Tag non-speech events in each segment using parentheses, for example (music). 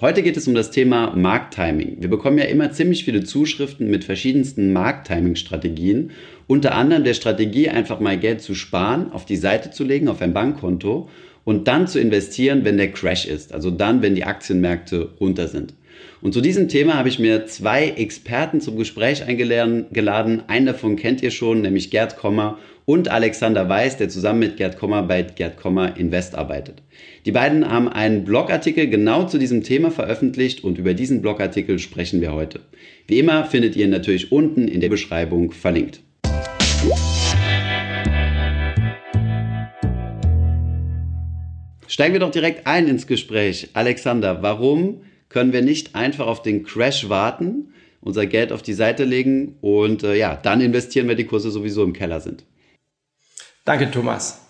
Heute geht es um das Thema Markttiming. Wir bekommen ja immer ziemlich viele Zuschriften mit verschiedensten Markttiming-Strategien, unter anderem der Strategie, einfach mal Geld zu sparen, auf die Seite zu legen, auf ein Bankkonto und dann zu investieren, wenn der Crash ist, also dann, wenn die Aktienmärkte runter sind. Und zu diesem Thema habe ich mir zwei Experten zum Gespräch eingeladen. Einen davon kennt ihr schon, nämlich Gerd Kommer und Alexander Weiß, der zusammen mit Gerd Kommer bei Gerd Kommer Invest arbeitet. Die beiden haben einen Blogartikel genau zu diesem Thema veröffentlicht und über diesen Blogartikel sprechen wir heute. Wie immer findet ihr ihn natürlich unten in der Beschreibung verlinkt. Steigen wir doch direkt ein ins Gespräch. Alexander, warum können wir nicht einfach auf den Crash warten, unser Geld auf die Seite legen und äh, ja, dann investieren, wenn die Kurse sowieso im Keller sind. Danke, Thomas.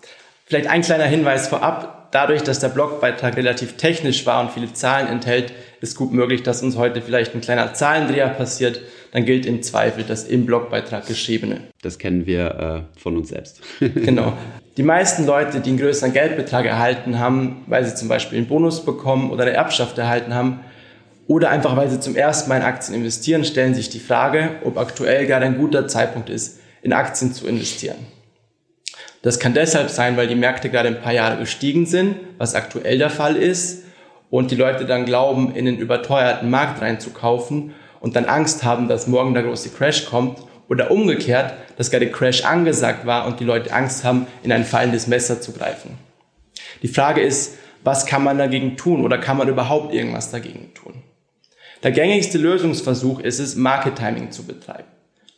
Vielleicht ein kleiner Hinweis vorab. Dadurch, dass der Blogbeitrag relativ technisch war und viele Zahlen enthält, ist gut möglich, dass uns heute vielleicht ein kleiner Zahlendreher passiert. Dann gilt im Zweifel das im Blogbeitrag geschriebene. Das kennen wir äh, von uns selbst. (laughs) genau. Die meisten Leute, die einen größeren Geldbetrag erhalten haben, weil sie zum Beispiel einen Bonus bekommen oder eine Erbschaft erhalten haben, oder einfach weil sie zum ersten Mal in Aktien investieren, stellen sich die Frage, ob aktuell gerade ein guter Zeitpunkt ist, in Aktien zu investieren. Das kann deshalb sein, weil die Märkte gerade ein paar Jahre gestiegen sind, was aktuell der Fall ist, und die Leute dann glauben, in den überteuerten Markt reinzukaufen und dann Angst haben, dass morgen der große Crash kommt oder umgekehrt, dass gerade Crash angesagt war und die Leute Angst haben, in ein fallendes Messer zu greifen. Die Frage ist, was kann man dagegen tun oder kann man überhaupt irgendwas dagegen tun? Der gängigste Lösungsversuch ist es, Market Timing zu betreiben.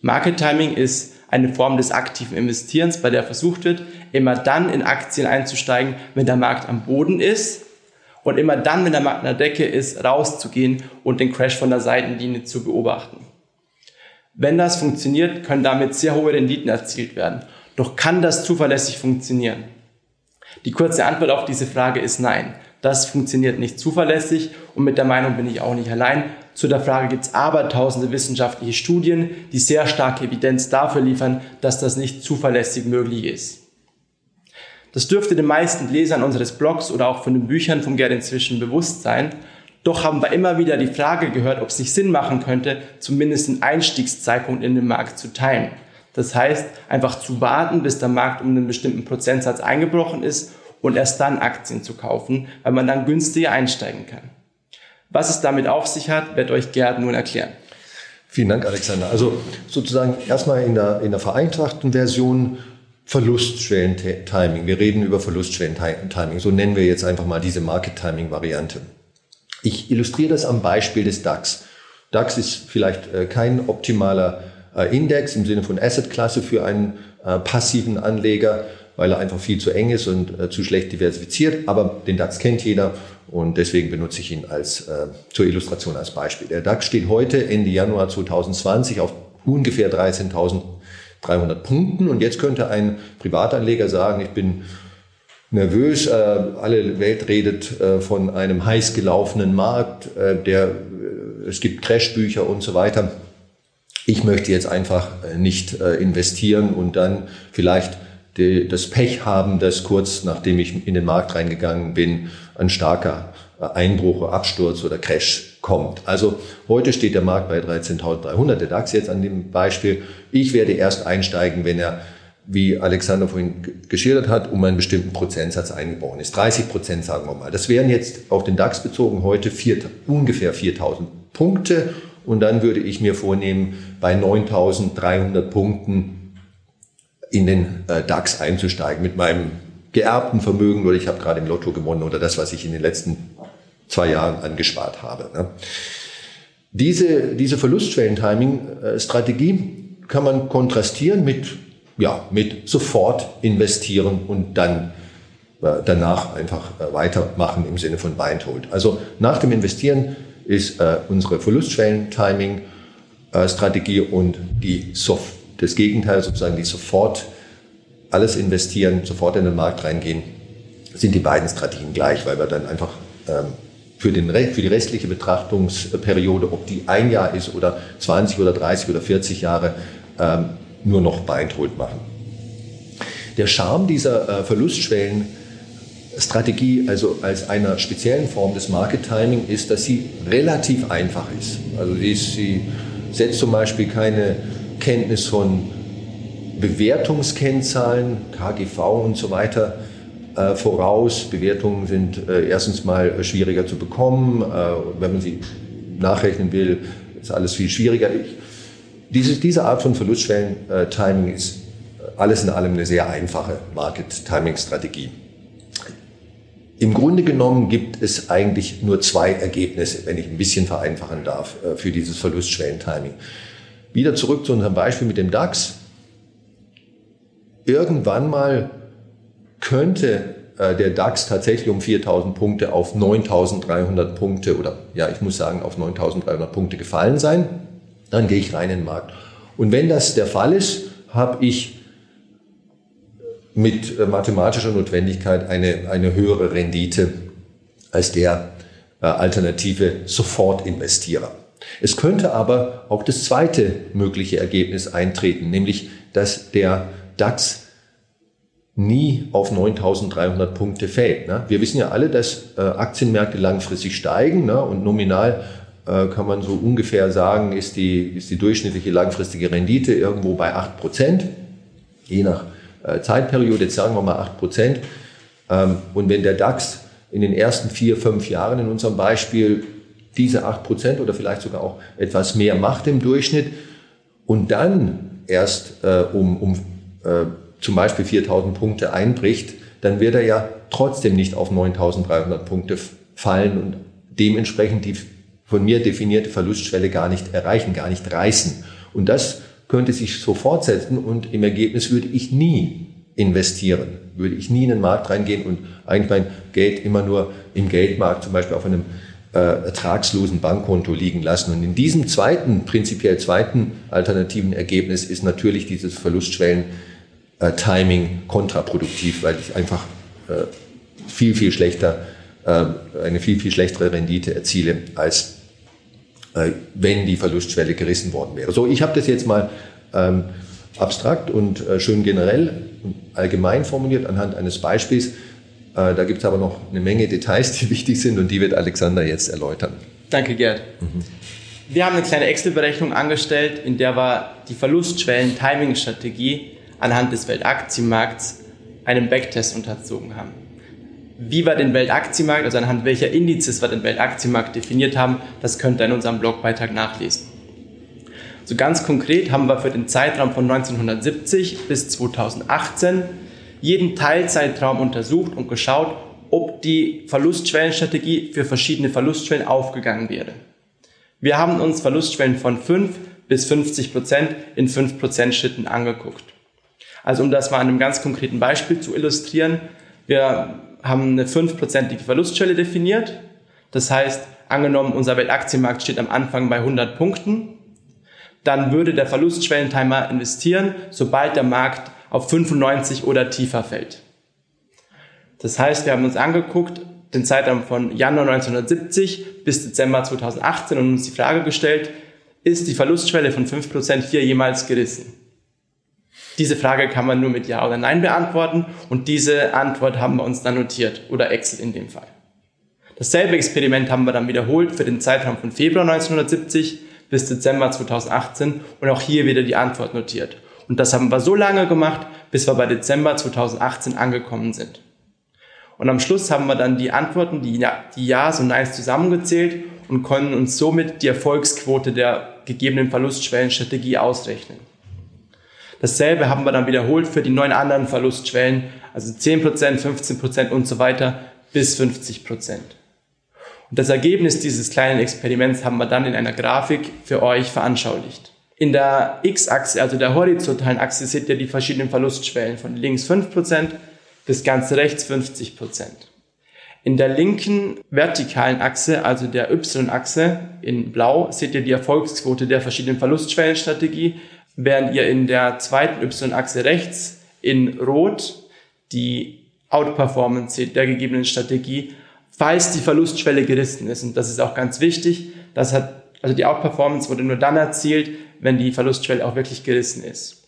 Market Timing ist eine Form des aktiven Investierens, bei der versucht wird, immer dann in Aktien einzusteigen, wenn der Markt am Boden ist und immer dann, wenn der Markt an der Decke ist, rauszugehen und den Crash von der Seitenlinie zu beobachten. Wenn das funktioniert, können damit sehr hohe Renditen erzielt werden. Doch kann das zuverlässig funktionieren? Die kurze Antwort auf diese Frage ist nein. Das funktioniert nicht zuverlässig und mit der Meinung bin ich auch nicht allein. Zu der Frage gibt es aber tausende wissenschaftliche Studien, die sehr starke Evidenz dafür liefern, dass das nicht zuverlässig möglich ist. Das dürfte den meisten Lesern unseres Blogs oder auch von den Büchern vom Gerd inzwischen bewusst sein. Doch haben wir immer wieder die Frage gehört, ob es nicht Sinn machen könnte, zumindest den Einstiegszeitpunkt in den Markt zu teilen. Das heißt, einfach zu warten, bis der Markt um einen bestimmten Prozentsatz eingebrochen ist und erst dann Aktien zu kaufen, weil man dann günstiger einsteigen kann. Was es damit auf sich hat, wird euch Gerd nun erklären. Vielen Dank, Alexander. Also sozusagen erstmal in der, in der vereinfachten Version Verlustschwellen-Timing. Wir reden über Verlustschwellen-Timing. So nennen wir jetzt einfach mal diese Market-Timing-Variante. Ich illustriere das am Beispiel des DAX. DAX ist vielleicht äh, kein optimaler äh, Index im Sinne von Asset-Klasse für einen äh, passiven Anleger weil er einfach viel zu eng ist und zu schlecht diversifiziert. Aber den DAX kennt jeder und deswegen benutze ich ihn als, äh, zur Illustration als Beispiel. Der DAX steht heute Ende Januar 2020 auf ungefähr 13.300 Punkten und jetzt könnte ein Privatanleger sagen, ich bin nervös, äh, alle Welt redet äh, von einem heiß gelaufenen Markt, äh, der, äh, es gibt Crashbücher und so weiter. Ich möchte jetzt einfach äh, nicht investieren und dann vielleicht die, das Pech haben, dass kurz nachdem ich in den Markt reingegangen bin, ein starker Einbruch, Absturz oder Crash kommt. Also heute steht der Markt bei 13.300, der DAX jetzt an dem Beispiel. Ich werde erst einsteigen, wenn er, wie Alexander vorhin geschildert hat, um einen bestimmten Prozentsatz eingebrochen ist. 30 Prozent sagen wir mal. Das wären jetzt auf den DAX bezogen heute vier, ungefähr 4.000 Punkte. Und dann würde ich mir vornehmen, bei 9.300 Punkten in den äh, DAX einzusteigen mit meinem geerbten Vermögen oder ich habe gerade im Lotto gewonnen oder das, was ich in den letzten zwei Jahren angespart habe. Ne? Diese, diese Verlustschwellen-Timing-Strategie kann man kontrastieren mit, ja, mit sofort investieren und dann äh, danach einfach äh, weitermachen im Sinne von Buy and Hold. Also nach dem Investieren ist äh, unsere Verlustschwellen-Timing-Strategie und die Soft das Gegenteil, sozusagen die sofort alles investieren, sofort in den Markt reingehen, sind die beiden Strategien gleich, weil wir dann einfach ähm, für, den, für die restliche Betrachtungsperiode, ob die ein Jahr ist oder 20 oder 30 oder 40 Jahre, ähm, nur noch Hold machen. Der Charme dieser äh, Verlustschwellen Strategie, also als einer speziellen Form des Market Timing, ist, dass sie relativ einfach ist. Also sie setzt zum Beispiel keine Kenntnis von Bewertungskennzahlen, KGV und so weiter äh, voraus. Bewertungen sind äh, erstens mal schwieriger zu bekommen. Äh, wenn man sie nachrechnen will, ist alles viel schwieriger. Diese, diese Art von Verlustschwellen-Timing ist alles in allem eine sehr einfache Market-Timing-Strategie. Im Grunde genommen gibt es eigentlich nur zwei Ergebnisse, wenn ich ein bisschen vereinfachen darf, äh, für dieses Verlustschwellen-Timing. Wieder zurück zu unserem Beispiel mit dem DAX. Irgendwann mal könnte äh, der DAX tatsächlich um 4000 Punkte auf 9300 Punkte oder ja, ich muss sagen, auf 9300 Punkte gefallen sein. Dann gehe ich rein in den Markt. Und wenn das der Fall ist, habe ich mit äh, mathematischer Notwendigkeit eine, eine höhere Rendite als der äh, alternative Sofortinvestierer. Es könnte aber auch das zweite mögliche Ergebnis eintreten, nämlich dass der DAX nie auf 9300 Punkte fällt. Ne? Wir wissen ja alle, dass äh, Aktienmärkte langfristig steigen ne? und nominal äh, kann man so ungefähr sagen, ist die, ist die durchschnittliche langfristige Rendite irgendwo bei 8 Prozent, je nach äh, Zeitperiode, jetzt sagen wir mal 8 Prozent. Ähm, und wenn der DAX in den ersten vier, fünf Jahren in unserem Beispiel diese 8 Prozent oder vielleicht sogar auch etwas mehr macht im Durchschnitt und dann erst äh, um, um äh, zum Beispiel 4000 Punkte einbricht, dann wird er ja trotzdem nicht auf 9300 Punkte fallen und dementsprechend die von mir definierte Verlustschwelle gar nicht erreichen, gar nicht reißen. Und das könnte sich so fortsetzen und im Ergebnis würde ich nie investieren, würde ich nie in den Markt reingehen und eigentlich mein Geld immer nur im Geldmarkt, zum Beispiel auf einem äh, ertragslosen Bankkonto liegen lassen. Und in diesem zweiten, prinzipiell zweiten alternativen Ergebnis ist natürlich dieses Verlustschwellen-Timing äh, kontraproduktiv, weil ich einfach äh, viel, viel schlechter, äh, eine viel, viel schlechtere Rendite erziele als äh, wenn die Verlustschwelle gerissen worden wäre. So, ich habe das jetzt mal ähm, abstrakt und äh, schön generell und allgemein formuliert anhand eines Beispiels. Äh, da gibt es aber noch eine Menge Details, die (laughs) wichtig sind und die wird Alexander jetzt erläutern. Danke, Gerd. Mhm. Wir haben eine kleine Excel-Berechnung angestellt, in der wir die Verlustschwellen-Timing-Strategie anhand des Weltaktienmarkts einem Backtest unterzogen haben wie wir den Weltaktienmarkt, also anhand welcher Indizes wir den Weltaktienmarkt definiert haben, das könnt ihr in unserem Blogbeitrag nachlesen. So ganz konkret haben wir für den Zeitraum von 1970 bis 2018 jeden Teilzeitraum untersucht und geschaut, ob die Verlustschwellenstrategie für verschiedene Verlustschwellen aufgegangen wäre. Wir haben uns Verlustschwellen von 5 bis 50 Prozent in 5 Prozent Schritten angeguckt. Also um das mal an einem ganz konkreten Beispiel zu illustrieren, wir haben eine fünfprozentige Verlustschwelle definiert. Das heißt, angenommen, unser Weltaktienmarkt steht am Anfang bei 100 Punkten, dann würde der Verlustschwellentimer investieren, sobald der Markt auf 95 oder tiefer fällt. Das heißt, wir haben uns angeguckt, den Zeitraum von Januar 1970 bis Dezember 2018 und uns die Frage gestellt, ist die Verlustschwelle von 5% hier jemals gerissen? Diese Frage kann man nur mit Ja oder Nein beantworten und diese Antwort haben wir uns dann notiert oder Excel in dem Fall. Dasselbe Experiment haben wir dann wiederholt für den Zeitraum von Februar 1970 bis Dezember 2018 und auch hier wieder die Antwort notiert. Und das haben wir so lange gemacht, bis wir bei Dezember 2018 angekommen sind. Und am Schluss haben wir dann die Antworten, die, ja, die Ja's und Neins zusammengezählt und konnten uns somit die Erfolgsquote der gegebenen Verlustschwellenstrategie ausrechnen. Dasselbe haben wir dann wiederholt für die neun anderen Verlustschwellen, also 10%, 15% und so weiter bis 50%. Und das Ergebnis dieses kleinen Experiments haben wir dann in einer Grafik für euch veranschaulicht. In der X-Achse, also der horizontalen Achse, seht ihr die verschiedenen Verlustschwellen von links 5% bis ganz rechts 50%. In der linken vertikalen Achse, also der Y-Achse in blau, seht ihr die Erfolgsquote der verschiedenen Verlustschwellenstrategie während ihr in der zweiten Y-Achse rechts in Rot die Outperformance seht der gegebenen Strategie, falls die Verlustschwelle gerissen ist. Und das ist auch ganz wichtig. Das hat, also die Outperformance wurde nur dann erzielt, wenn die Verlustschwelle auch wirklich gerissen ist.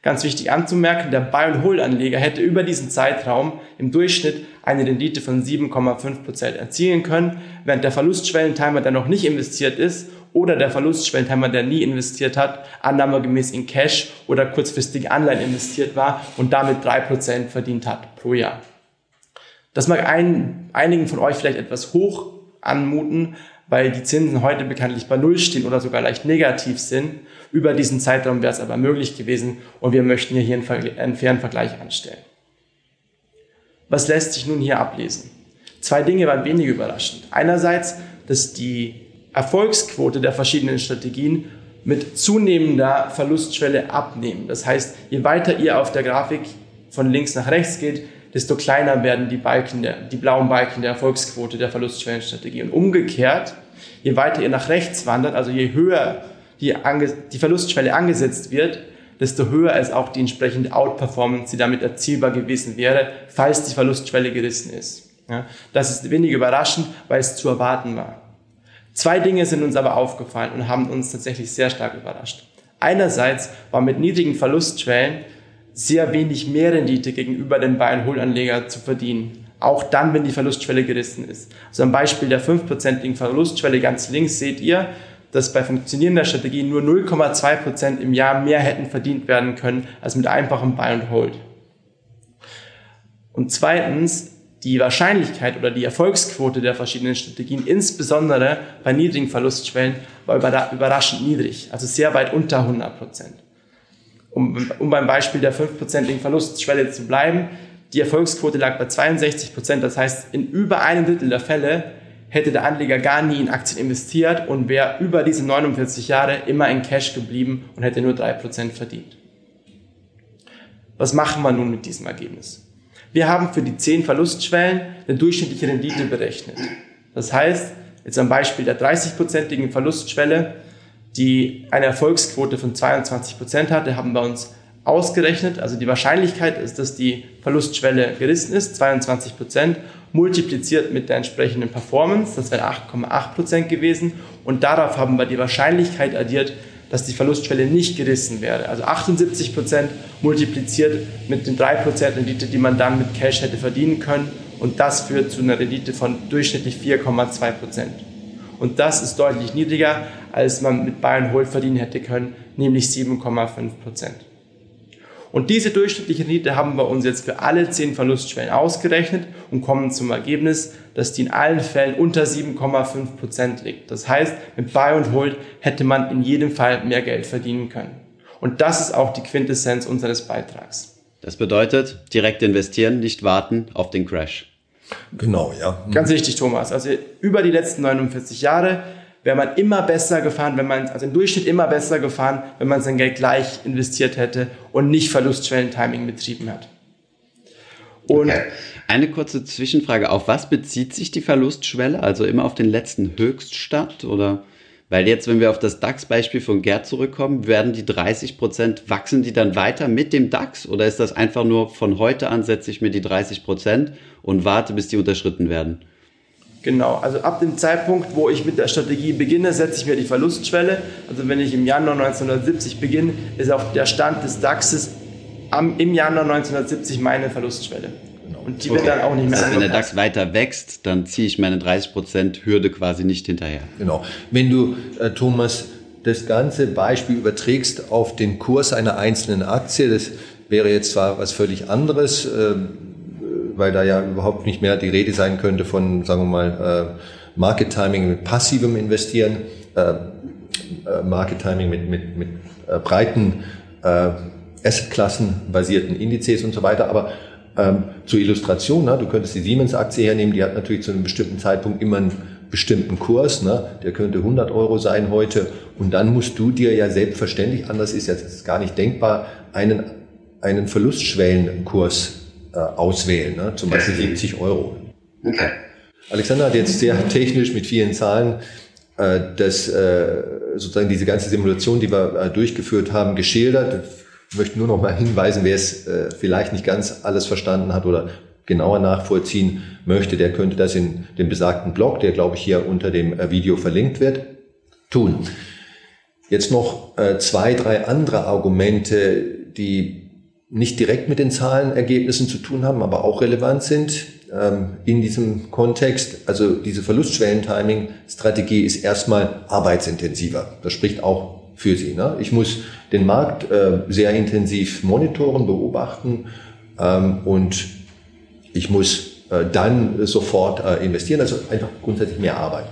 Ganz wichtig anzumerken, der Buy-and-Hold-Anleger hätte über diesen Zeitraum im Durchschnitt eine Rendite von 7,5% erzielen können, während der Verlustschwellentimer, der noch nicht investiert ist, oder der Verlustschwellentimer, der nie investiert hat, annahmegemäß in Cash oder kurzfristige Anleihen investiert war und damit 3% verdient hat pro Jahr. Das mag ein, einigen von euch vielleicht etwas hoch anmuten, weil die Zinsen heute bekanntlich bei Null stehen oder sogar leicht negativ sind. Über diesen Zeitraum wäre es aber möglich gewesen und wir möchten hier einen, einen fairen Vergleich anstellen. Was lässt sich nun hier ablesen? Zwei Dinge waren weniger überraschend. Einerseits, dass die Erfolgsquote der verschiedenen Strategien mit zunehmender Verlustschwelle abnehmen. Das heißt, je weiter ihr auf der Grafik von links nach rechts geht, desto kleiner werden die Balken, der, die blauen Balken der Erfolgsquote der Verlustschwellenstrategie. Und umgekehrt, je weiter ihr nach rechts wandert, also je höher die, die Verlustschwelle angesetzt wird, desto höher ist auch die entsprechende Outperformance, die damit erzielbar gewesen wäre, falls die Verlustschwelle gerissen ist. Ja, das ist wenig überraschend, weil es zu erwarten war. Zwei Dinge sind uns aber aufgefallen und haben uns tatsächlich sehr stark überrascht. Einerseits war mit niedrigen Verlustschwellen sehr wenig Mehrrendite gegenüber den Buy-and-Hold-Anleger zu verdienen. Auch dann, wenn die Verlustschwelle gerissen ist. Also am Beispiel der 5%igen Verlustschwelle ganz links seht ihr, dass bei funktionierender Strategie nur 0,2% im Jahr mehr hätten verdient werden können als mit einfachem Buy-and-Hold. Und zweitens, die Wahrscheinlichkeit oder die Erfolgsquote der verschiedenen Strategien, insbesondere bei niedrigen Verlustschwellen, war überraschend niedrig, also sehr weit unter 100 Prozent um, um beim Beispiel der 5%igen Verlustschwelle zu bleiben, die Erfolgsquote lag bei 62 Prozent. Das heißt, in über einem Drittel der Fälle hätte der Anleger gar nie in Aktien investiert und wäre über diese 49 Jahre immer in Cash geblieben und hätte nur drei Prozent verdient. Was machen wir nun mit diesem Ergebnis? Wir haben für die 10 Verlustschwellen eine durchschnittliche Rendite berechnet. Das heißt, jetzt am Beispiel der 30-prozentigen Verlustschwelle die eine Erfolgsquote von 22 Prozent hatte, haben wir uns ausgerechnet. Also die Wahrscheinlichkeit ist, dass die Verlustschwelle gerissen ist, 22 Prozent, multipliziert mit der entsprechenden Performance, das wäre 8,8 Prozent gewesen. Und darauf haben wir die Wahrscheinlichkeit addiert, dass die Verlustschwelle nicht gerissen wäre. Also 78 Prozent multipliziert mit den 3 Prozent Rendite, die man dann mit Cash hätte verdienen können. Und das führt zu einer Rendite von durchschnittlich 4,2 Prozent. Und das ist deutlich niedriger, als man mit Bayern Hold verdienen hätte können, nämlich 7,5 Prozent. Und diese durchschnittliche Rendite haben wir uns jetzt für alle 10 Verlustschwellen ausgerechnet und kommen zum Ergebnis, dass die in allen Fällen unter 7,5 Prozent liegt. Das heißt, mit Buy und Hold hätte man in jedem Fall mehr Geld verdienen können. Und das ist auch die Quintessenz unseres Beitrags. Das bedeutet, direkt investieren, nicht warten auf den Crash. Genau, ja. Ganz richtig, Thomas. Also über die letzten 49 Jahre wäre man immer besser gefahren, wenn man, also im Durchschnitt immer besser gefahren, wenn man sein Geld gleich investiert hätte und nicht Verlustschwellen-Timing betrieben hat. Und okay. Eine kurze Zwischenfrage. Auf was bezieht sich die Verlustschwelle? Also immer auf den letzten Höchststand oder? Weil jetzt, wenn wir auf das DAX-Beispiel von Gerd zurückkommen, werden die 30 Prozent, wachsen die dann weiter mit dem DAX? Oder ist das einfach nur von heute an setze ich mir die 30 Prozent und warte, bis die unterschritten werden? Genau, also ab dem Zeitpunkt, wo ich mit der Strategie beginne, setze ich mir die Verlustschwelle. Also wenn ich im Januar 1970 beginne, ist auch der Stand des DAXes am, im Januar 1970 meine Verlustschwelle. Genau. Und die okay. wird dann auch nicht mehr also Wenn der DAX weiter wächst, dann ziehe ich meine 30% Hürde quasi nicht hinterher. Genau. Wenn du, äh, Thomas, das ganze Beispiel überträgst auf den Kurs einer einzelnen Aktie, das wäre jetzt zwar was völlig anderes, äh, weil da ja überhaupt nicht mehr die Rede sein könnte von, sagen wir mal, äh, Market Timing mit passivem Investieren, äh, äh Market Timing mit, mit, mit äh, breiten äh, Assetklassen basierten Indizes und so weiter, aber ähm, zur Illustration, ne, du könntest die Siemens-Aktie hernehmen, die hat natürlich zu einem bestimmten Zeitpunkt immer einen bestimmten Kurs, ne, der könnte 100 Euro sein heute. Und dann musst du dir ja selbstverständlich, anders ist jetzt gar nicht denkbar, einen, einen Verlustschwellenkurs äh, auswählen, ne, zum Beispiel 70 Euro. Okay. Alexander hat jetzt sehr technisch mit vielen Zahlen äh, das, äh, sozusagen diese ganze Simulation, die wir äh, durchgeführt haben, geschildert möchte nur noch mal hinweisen, wer es äh, vielleicht nicht ganz alles verstanden hat oder genauer nachvollziehen möchte, der könnte das in dem besagten Blog, der glaube ich hier unter dem äh, Video verlinkt wird, tun. Jetzt noch äh, zwei, drei andere Argumente, die nicht direkt mit den Zahlenergebnissen zu tun haben, aber auch relevant sind ähm, in diesem Kontext. Also diese Verlustschwellen-Timing-Strategie ist erstmal arbeitsintensiver. Das spricht auch für sie. Ne? Ich muss den Markt äh, sehr intensiv monitoren, beobachten ähm, und ich muss äh, dann sofort äh, investieren. Also einfach grundsätzlich mehr Arbeit.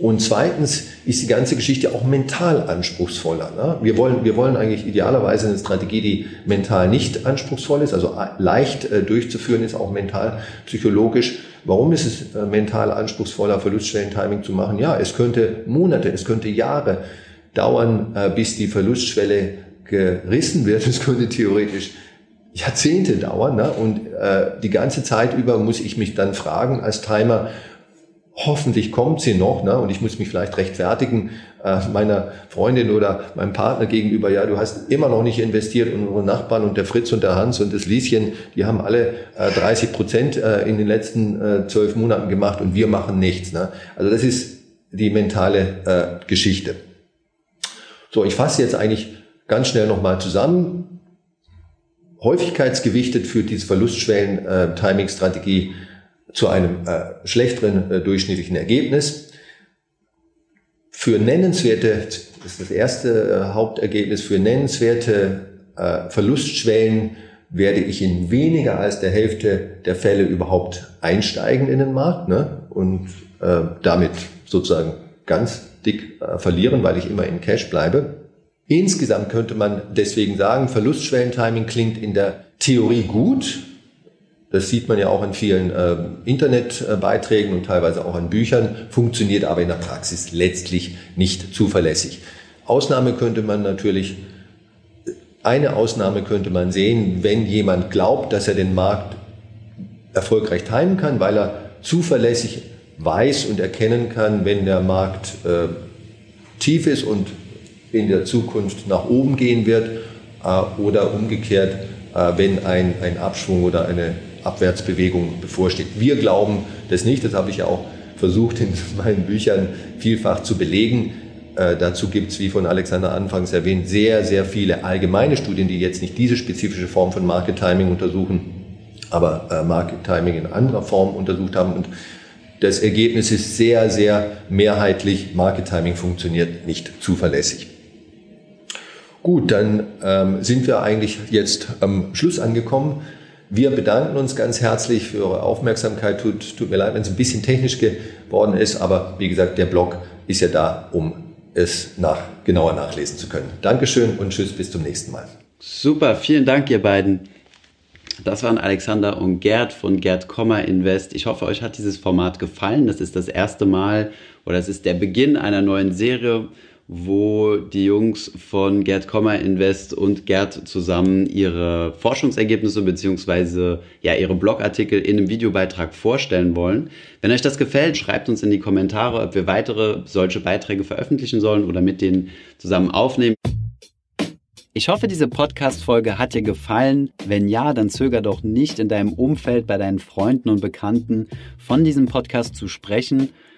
Und zweitens ist die ganze Geschichte auch mental anspruchsvoller. Ne? Wir, wollen, wir wollen eigentlich idealerweise eine Strategie, die mental nicht anspruchsvoll ist, also leicht äh, durchzuführen ist, auch mental, psychologisch. Warum ist es äh, mental anspruchsvoller, Verlustschwellen-Timing zu machen? Ja, es könnte Monate, es könnte Jahre dauern, äh, bis die Verlustschwelle gerissen wird. Es könnte theoretisch Jahrzehnte dauern. Ne? Und äh, die ganze Zeit über muss ich mich dann fragen als Timer, hoffentlich kommt sie noch, ne? und ich muss mich vielleicht rechtfertigen äh, meiner Freundin oder meinem Partner gegenüber, ja, du hast immer noch nicht investiert und unsere Nachbarn und der Fritz und der Hans und das Lieschen, die haben alle äh, 30 Prozent äh, in den letzten äh, zwölf Monaten gemacht und wir machen nichts. Ne? Also das ist die mentale äh, Geschichte. So, ich fasse jetzt eigentlich ganz schnell nochmal zusammen. Häufigkeitsgewichtet führt diese Verlustschwellen-Timing-Strategie äh, zu einem äh, schlechteren äh, durchschnittlichen Ergebnis. Für nennenswerte, das ist das erste äh, Hauptergebnis, für nennenswerte äh, Verlustschwellen werde ich in weniger als der Hälfte der Fälle überhaupt einsteigen in den Markt ne? und äh, damit sozusagen ganz dick äh, verlieren, weil ich immer in Cash bleibe. Insgesamt könnte man deswegen sagen, Verlustschwellentiming klingt in der Theorie gut, das sieht man ja auch in vielen äh, Internetbeiträgen und teilweise auch in Büchern, funktioniert aber in der Praxis letztlich nicht zuverlässig. Ausnahme könnte man natürlich, eine Ausnahme könnte man sehen, wenn jemand glaubt, dass er den Markt erfolgreich timen kann, weil er zuverlässig weiß und erkennen kann, wenn der Markt äh, tief ist und in der Zukunft nach oben gehen wird äh, oder umgekehrt, äh, wenn ein, ein Abschwung oder eine Abwärtsbewegung bevorsteht. Wir glauben das nicht, das habe ich ja auch versucht in (laughs) meinen Büchern vielfach zu belegen. Äh, dazu gibt es, wie von Alexander anfangs erwähnt, sehr, sehr viele allgemeine Studien, die jetzt nicht diese spezifische Form von Market Timing untersuchen, aber äh, Market Timing in anderer Form untersucht haben. Und das Ergebnis ist sehr, sehr mehrheitlich. Market Timing funktioniert nicht zuverlässig. Gut, dann ähm, sind wir eigentlich jetzt am Schluss angekommen. Wir bedanken uns ganz herzlich für eure Aufmerksamkeit. Tut, tut mir leid, wenn es ein bisschen technisch geworden ist, aber wie gesagt, der Blog ist ja da, um es nach, genauer nachlesen zu können. Dankeschön und tschüss, bis zum nächsten Mal. Super, vielen Dank, ihr beiden. Das waren Alexander und Gerd von Gerd Komma Invest. Ich hoffe, euch hat dieses Format gefallen. Das ist das erste Mal oder es ist der Beginn einer neuen Serie wo die Jungs von Gerd Kommer Invest und Gerd zusammen ihre Forschungsergebnisse beziehungsweise ja ihre Blogartikel in einem Videobeitrag vorstellen wollen. Wenn euch das gefällt, schreibt uns in die Kommentare, ob wir weitere solche Beiträge veröffentlichen sollen oder mit denen zusammen aufnehmen. Ich hoffe, diese Podcast-Folge hat dir gefallen. Wenn ja, dann zöger doch nicht in deinem Umfeld bei deinen Freunden und Bekannten von diesem Podcast zu sprechen